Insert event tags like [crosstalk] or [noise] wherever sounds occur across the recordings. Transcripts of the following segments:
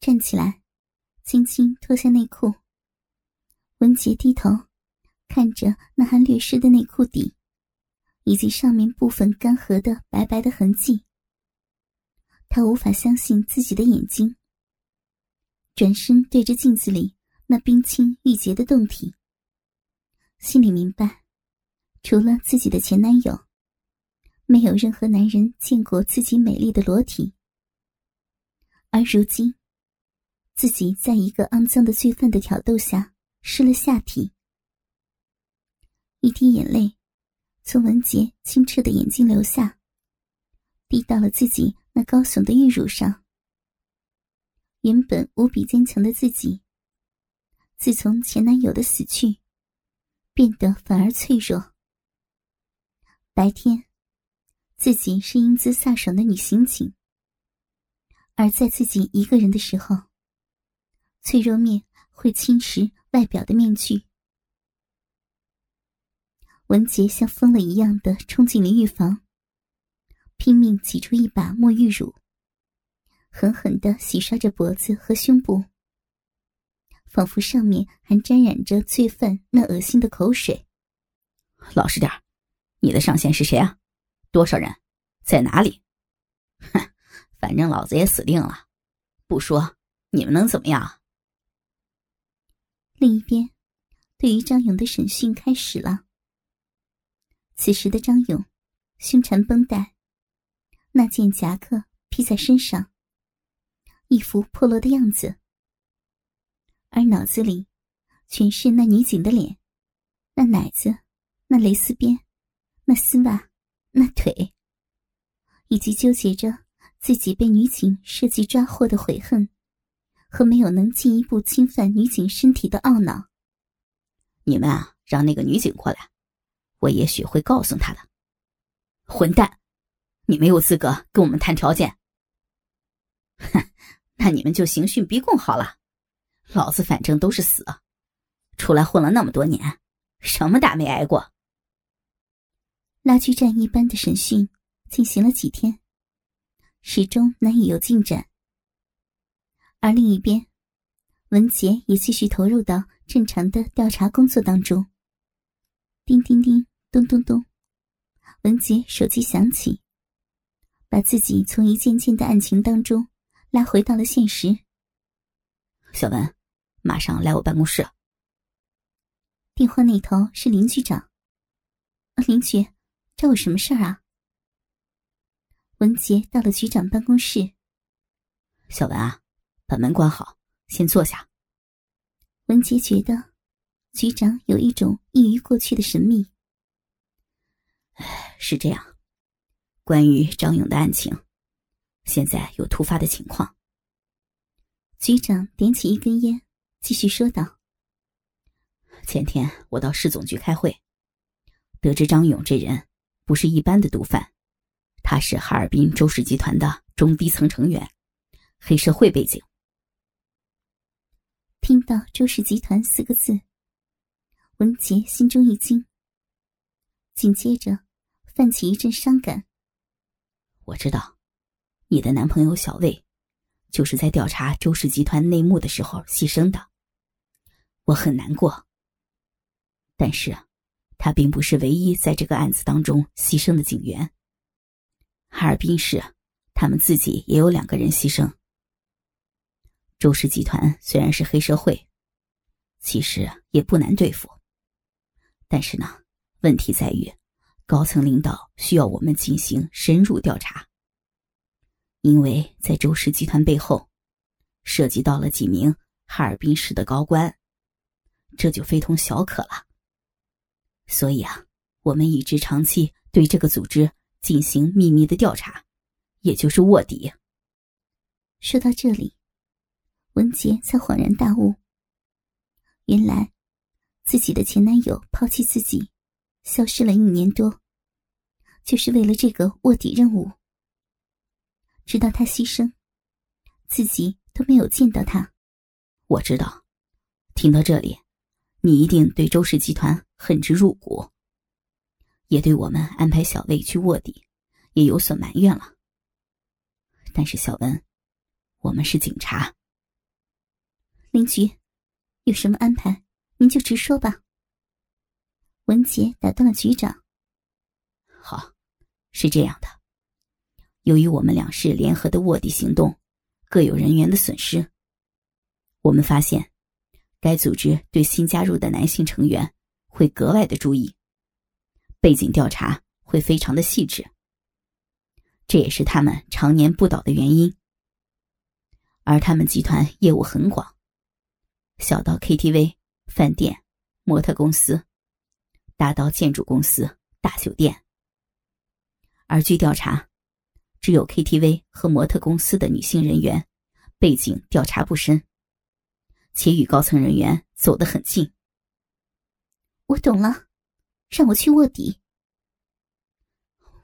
站起来，轻轻脱下内裤。文杰低头看着那还略湿的内裤底，以及上面部分干涸的白白的痕迹，他无法相信自己的眼睛。转身对着镜子里那冰清玉洁的胴体，心里明白，除了自己的前男友，没有任何男人见过自己美丽的裸体。而如今，自己在一个肮脏的罪犯的挑逗下失了下体，一滴眼泪从文杰清澈的眼睛流下，滴到了自己那高耸的玉乳上。原本无比坚强的自己，自从前男友的死去，变得反而脆弱。白天，自己是英姿飒爽的女刑警。而在自己一个人的时候，脆弱面会侵蚀外表的面具。文杰像疯了一样的冲进了浴房，拼命挤出一把沐浴乳，狠狠的洗刷着脖子和胸部，仿佛上面还沾染着罪犯那恶心的口水。老实点你的上线是谁啊？多少人？在哪里？哼！反正老子也死定了，不说你们能怎么样？另一边，对于张勇的审讯开始了。此时的张勇，胸缠绷带，那件夹克披在身上，一副破落的样子，而脑子里全是那女警的脸，那奶子，那蕾丝边，那丝袜，那腿，以及纠结着。自己被女警设计抓获的悔恨，和没有能进一步侵犯女警身体的懊恼。你们啊，让那个女警过来，我也许会告诉她的。混蛋，你没有资格跟我们谈条件。哼，那你们就刑讯逼供好了。老子反正都是死，出来混了那么多年，什么打没挨过。拉锯战一般的审讯进行了几天。始终难以有进展，而另一边，文杰也继续投入到正常的调查工作当中。叮叮叮，咚咚咚，文杰手机响起，把自己从一件件的案情当中拉回到了现实。小文，马上来我办公室。电话那头是林局长。林局，找我什么事儿啊？文杰到了局长办公室。小文啊，把门关好，先坐下。文杰觉得，局长有一种异于过去的神秘。是这样，关于张勇的案情，现在有突发的情况。局长点起一根烟，继续说道：“前天我到市总局开会，得知张勇这人不是一般的毒贩。”他是哈尔滨周氏集团的中低层成员，黑社会背景。听到“周氏集团”四个字，文杰心中一惊，紧接着泛起一阵伤感。我知道，你的男朋友小魏，就是在调查周氏集团内幕的时候牺牲的，我很难过。但是，他并不是唯一在这个案子当中牺牲的警员。哈尔滨市，他们自己也有两个人牺牲。周氏集团虽然是黑社会，其实也不难对付，但是呢，问题在于高层领导需要我们进行深入调查，因为在周氏集团背后，涉及到了几名哈尔滨市的高官，这就非同小可了。所以啊，我们一直长期对这个组织。进行秘密的调查，也就是卧底。说到这里，文杰才恍然大悟：原来自己的前男友抛弃自己，消失了一年多，就是为了这个卧底任务。直到他牺牲，自己都没有见到他。我知道，听到这里，你一定对周氏集团恨之入骨。也对我们安排小魏去卧底，也有所埋怨了。但是小文，我们是警察，林局，有什么安排，您就直说吧。文杰打断了局长。好，是这样的，由于我们两市联合的卧底行动，各有人员的损失，我们发现，该组织对新加入的男性成员会格外的注意，背景调查会非常的细致，这也是他们常年不倒的原因。而他们集团业务很广，小到 KTV、饭店、模特公司，大到建筑公司、大酒店。而据调查，只有 KTV 和模特公司的女性人员背景调查不深，且与高层人员走得很近。我懂了，让我去卧底。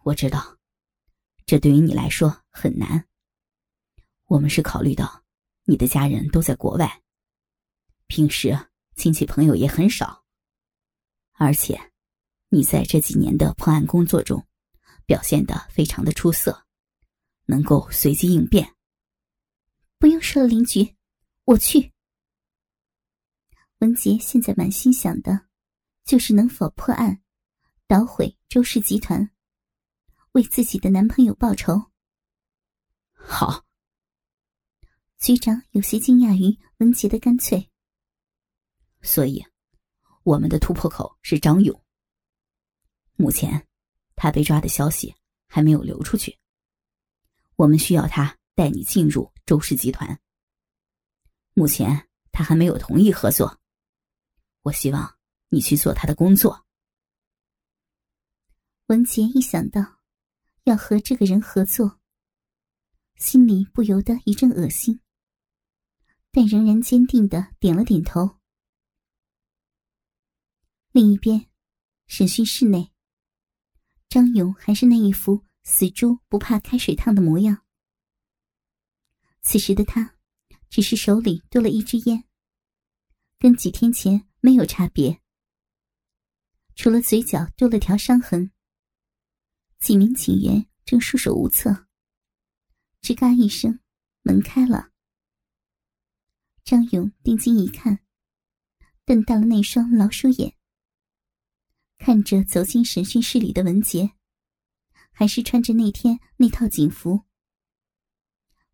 我知道，这对于你来说很难。我们是考虑到你的家人都在国外，平时亲戚朋友也很少，而且你在这几年的破案工作中表现的非常的出色，能够随机应变。不用说了，林局，我去。文杰现在满心想的，就是能否破案，捣毁周氏集团，为自己的男朋友报仇。好。局长有些惊讶于文杰的干脆，所以我们的突破口是张勇。目前他被抓的消息还没有流出去，我们需要他带你进入周氏集团。目前他还没有同意合作，我希望你去做他的工作。文杰一想到要和这个人合作，心里不由得一阵恶心。但仍然坚定的点了点头。另一边，审讯室内，张勇还是那一副死猪不怕开水烫的模样。此时的他，只是手里多了一支烟，跟几天前没有差别，除了嘴角多了条伤痕。几名警员正束手无策。吱嘎一声，门开了。张勇定睛一看，瞪大了那双老鼠眼，看着走进审讯室里的文杰，还是穿着那天那套警服，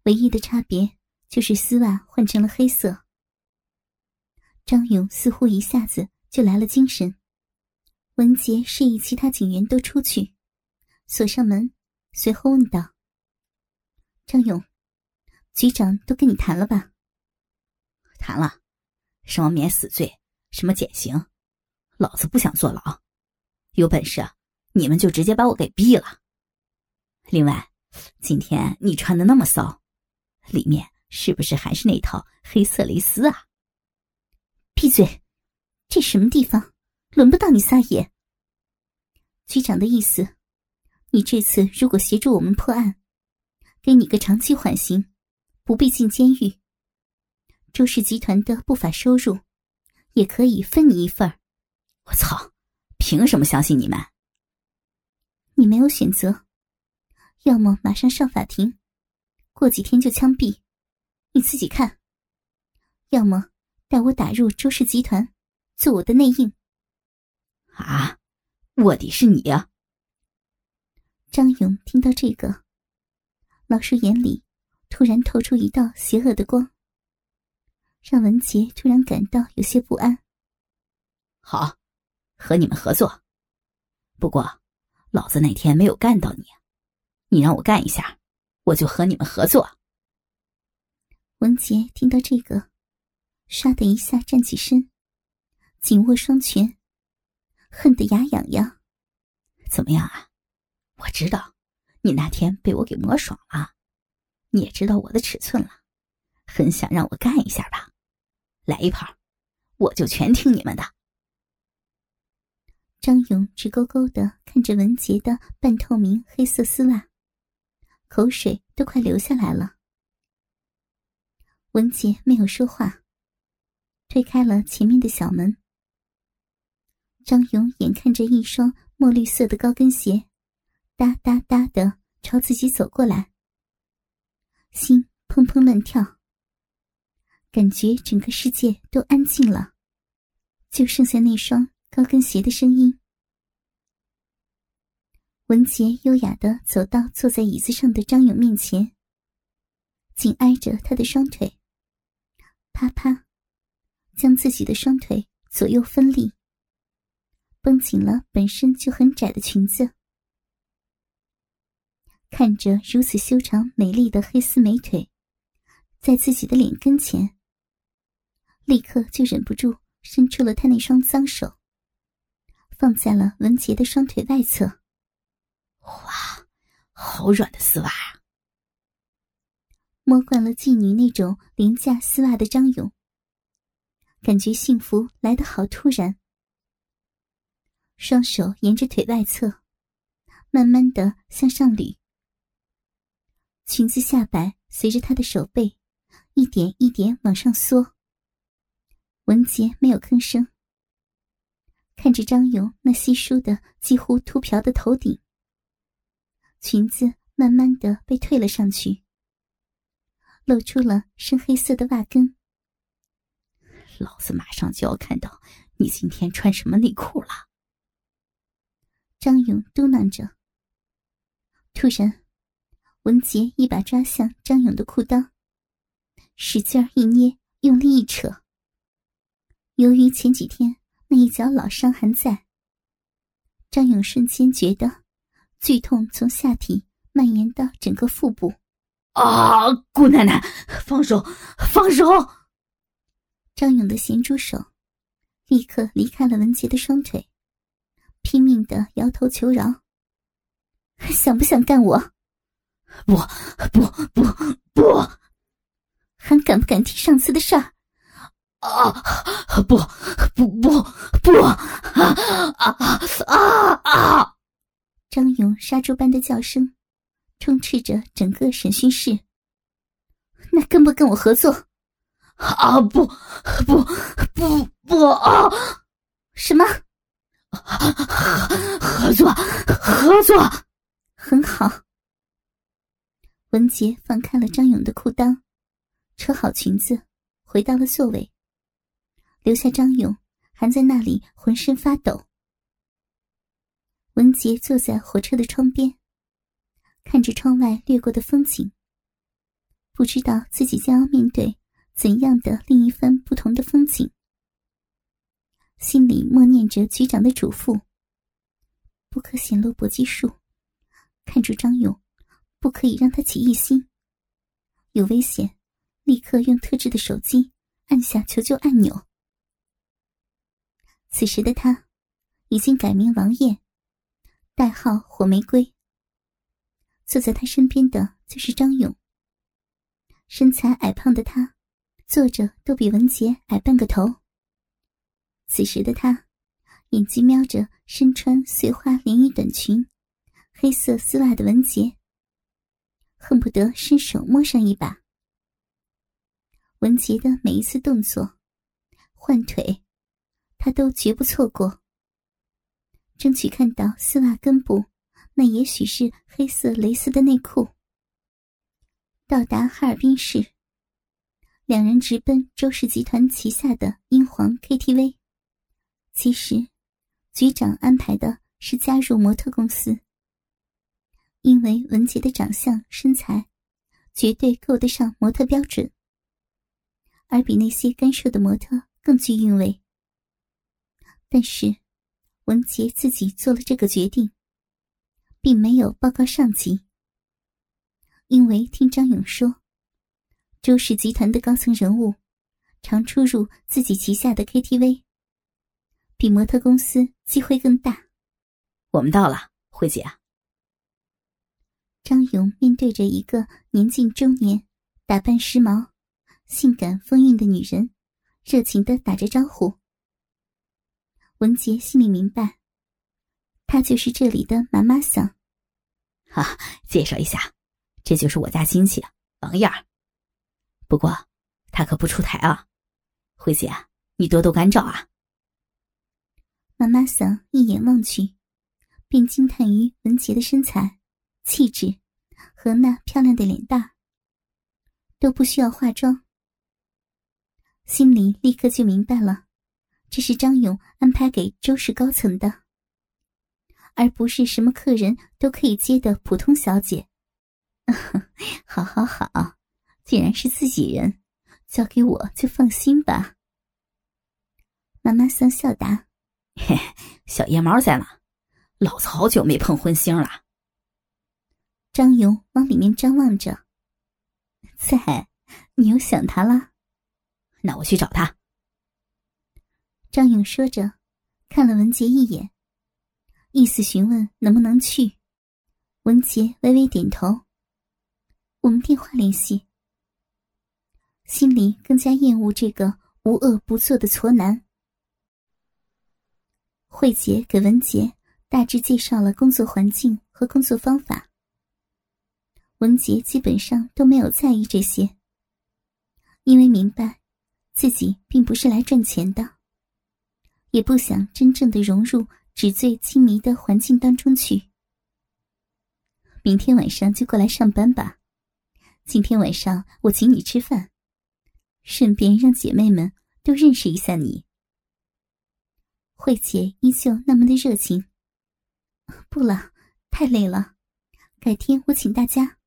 唯一的差别就是丝袜换成了黑色。张勇似乎一下子就来了精神。文杰示意其他警员都出去，锁上门，随后问道：“张勇，局长都跟你谈了吧？”谈了，什么免死罪，什么减刑，老子不想坐牢。有本事你们就直接把我给毙了。另外，今天你穿的那么骚，里面是不是还是那套黑色蕾丝啊？闭嘴！这什么地方？轮不到你撒野。局长的意思，你这次如果协助我们破案，给你个长期缓刑，不必进监狱。周氏集团的不法收入，也可以分你一份我操！凭什么相信你们？你没有选择，要么马上上法庭，过几天就枪毙，你自己看；要么带我打入周氏集团，做我的内应。啊！卧底是你啊！张勇听到这个，老师眼里突然透出一道邪恶的光。让文杰突然感到有些不安。好，和你们合作。不过，老子那天没有干到你，你让我干一下，我就和你们合作。文杰听到这个，唰的一下站起身，紧握双拳，恨得牙痒痒。怎么样啊？我知道你那天被我给磨爽了，你也知道我的尺寸了，很想让我干一下吧？来一盘，我就全听你们的。张勇直勾勾的看着文杰的半透明黑色丝袜，口水都快流下来了。文杰没有说话，推开了前面的小门。张勇眼看着一双墨绿色的高跟鞋，哒哒哒的朝自己走过来，心砰砰乱跳。感觉整个世界都安静了，就剩下那双高跟鞋的声音。文杰优雅的走到坐在椅子上的张勇面前，紧挨着他的双腿，啪啪，将自己的双腿左右分立，绷紧了本身就很窄的裙子。看着如此修长美丽的黑丝美腿，在自己的脸跟前，立刻就忍不住伸出了他那双脏手，放在了文杰的双腿外侧。哇，好软的丝袜啊！摸惯了妓女那种廉价丝袜的张勇，感觉幸福来得好突然。双手沿着腿外侧，慢慢的向上捋，裙子下摆随着他的手背一点一点往上缩。文杰没有吭声，看着张勇那稀疏的几乎秃瓢的头顶。裙子慢慢的被退了上去，露出了深黑色的袜跟。老子马上就要看到你今天穿什么内裤了。张勇嘟囔着。突然，文杰一把抓向张勇的裤裆，使劲一捏，用力一扯。由于前几天那一脚老伤还在，张勇瞬间觉得。剧痛从下体蔓延到整个腹部，啊！姑奶奶，放手，放手！张勇的咸猪手立刻离开了文杰的双腿，拼命的摇头求饶：“ [laughs] 想不想干我？不，不，不，不！还敢不敢提上次的事儿？啊！不，不，不，不！啊啊啊啊！”张勇杀猪般的叫声，充斥着整个审讯室。那跟不跟我合作？啊不不不不啊！什么？合作合作，很好。文杰放开了张勇的裤裆，扯好裙子，回到了座位，留下张勇还在那里浑身发抖。文杰坐在火车的窗边，看着窗外掠过的风景。不知道自己将要面对怎样的另一番不同的风景，心里默念着局长的嘱咐：不可显露搏击术，看住张勇，不可以让他起疑心。有危险，立刻用特制的手机按下求救按钮。此时的他，已经改名王艳。代号火玫瑰。坐在他身边的就是张勇。身材矮胖的他，坐着都比文杰矮半个头。此时的他，眼睛瞄着身穿碎花连衣短裙、黑色丝袜的文杰，恨不得伸手摸上一把。文杰的每一次动作、换腿，他都绝不错过。争取看到丝袜根部，那也许是黑色蕾丝的内裤。到达哈尔滨市，两人直奔周氏集团旗下的英皇 KTV。其实，局长安排的是加入模特公司，因为文杰的长相身材绝对够得上模特标准，而比那些干瘦的模特更具韵味。但是。文杰自己做了这个决定，并没有报告上级，因为听张勇说，周氏集团的高层人物常出入自己旗下的 KTV，比模特公司机会更大。我们到了，慧姐。张勇面对着一个年近中年、打扮时髦、性感风韵的女人，热情的打着招呼。文杰心里明白，她就是这里的妈妈桑。哈，介绍一下，这就是我家亲戚王燕儿。不过，她可不出台啊。慧姐，你多多关照啊。妈妈桑一眼望去，便惊叹于文杰的身材、气质和那漂亮的脸蛋，都不需要化妆。心里立刻就明白了，这是张勇安排给周氏高层的，而不是什么客人都可以接的普通小姐。[laughs] 好好好，既然是自己人，交给我就放心吧。妈妈桑笑答：“嘿，[laughs] 小夜猫在吗？老子好久没碰荤腥了。”张勇往里面张望着，在，你又想他了？那我去找他。张勇说着，看了文杰一眼，意思询问能不能去。文杰微微点头。我们电话联系。心里更加厌恶这个无恶不作的矬男。慧姐给文杰大致介绍了工作环境和工作方法。文杰基本上都没有在意这些，因为明白。自己并不是来赚钱的，也不想真正的融入纸醉金迷的环境当中去。明天晚上就过来上班吧，今天晚上我请你吃饭，顺便让姐妹们都认识一下你。慧姐依旧那么的热情。不了，太累了，改天我请大家。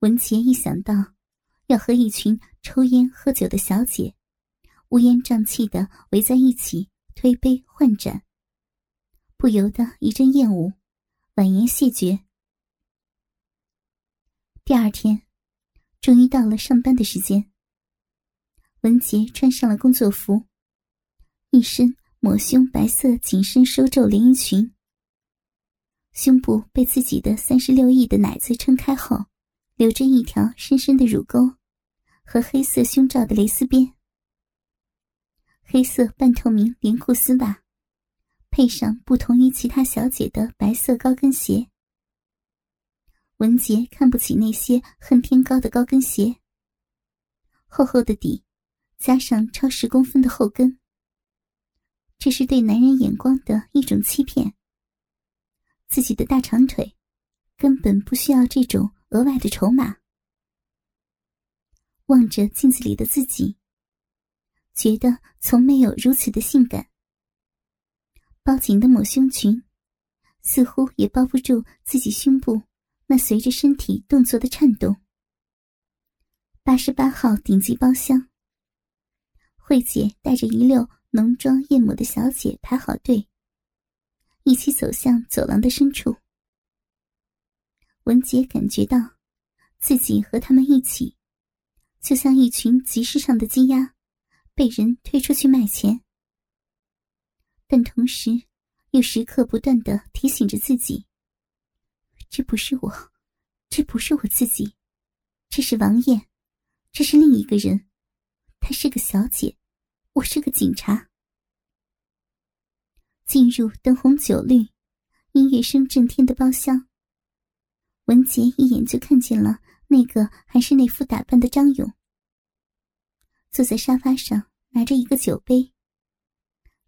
文杰一想到。要和一群抽烟喝酒的小姐乌烟瘴气的围在一起推杯换盏，不由得一阵厌恶，婉言谢绝。第二天，终于到了上班的时间。文杰穿上了工作服，一身抹胸白色紧身收皱连衣裙，胸部被自己的三十六亿的奶子撑开后，留着一条深深的乳沟。和黑色胸罩的蕾丝边，黑色半透明连裤丝袜，配上不同于其他小姐的白色高跟鞋。文杰看不起那些恨天高的高跟鞋，厚厚的底，加上超十公分的后跟，这是对男人眼光的一种欺骗。自己的大长腿，根本不需要这种额外的筹码。望着镜子里的自己，觉得从没有如此的性感。包紧的抹胸裙，似乎也包不住自己胸部那随着身体动作的颤动。八十八号顶级包厢，慧姐带着一溜浓妆艳抹的小姐排好队，一起走向走廊的深处。文杰感觉到，自己和他们一起。就像一群集市上的鸡鸭，被人推出去卖钱，但同时又时刻不断的提醒着自己：这不是我，这不是我自己，这是王爷，这是另一个人，她是个小姐，我是个警察。进入灯红酒绿、音乐声震天的包厢，文杰一眼就看见了。那个还是那副打扮的张勇，坐在沙发上，拿着一个酒杯。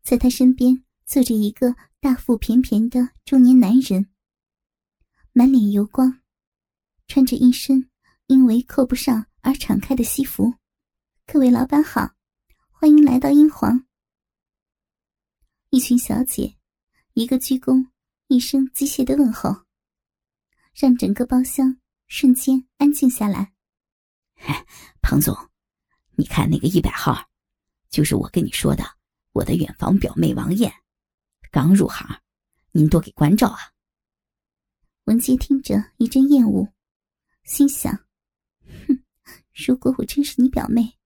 在他身边坐着一个大腹便便的中年男人，满脸油光，穿着一身因为扣不上而敞开的西服。各位老板好，欢迎来到英皇。一群小姐，一个鞠躬，一声机械的问候，让整个包厢。瞬间安静下来。彭总，你看那个一百号，就是我跟你说的我的远房表妹王艳，刚入行，您多给关照啊。文杰听着一阵厌恶，心想：哼，如果我真是你表妹，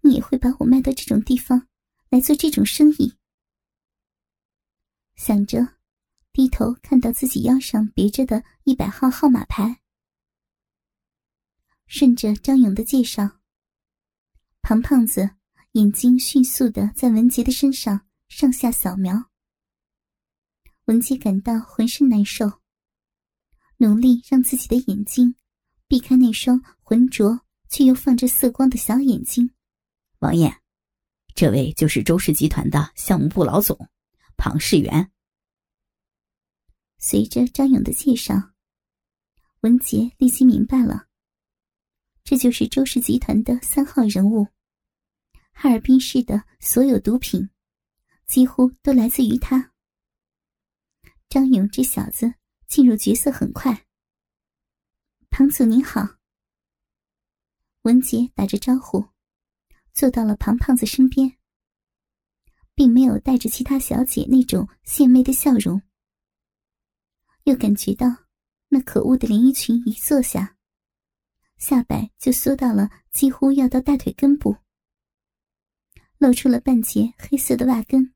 你也会把我卖到这种地方来做这种生意。想着，低头看到自己腰上别着的一百号号码牌。顺着张勇的介绍，庞胖子眼睛迅速的在文杰的身上上下扫描。文杰感到浑身难受，努力让自己的眼睛避开那双浑浊却又放着色光的小眼睛。王爷，这位就是周氏集团的项目部老总庞世元。随着张勇的介绍，文杰立即明白了。这就是周氏集团的三号人物哈尔滨市的所有毒品，几乎都来自于他。张勇这小子进入角色很快。庞总您好，文杰打着招呼，坐到了庞胖子身边，并没有带着其他小姐那种献媚的笑容，又感觉到那可恶的连衣裙一坐下，下摆就缩到了几乎要到大腿根部。露出了半截黑色的袜跟，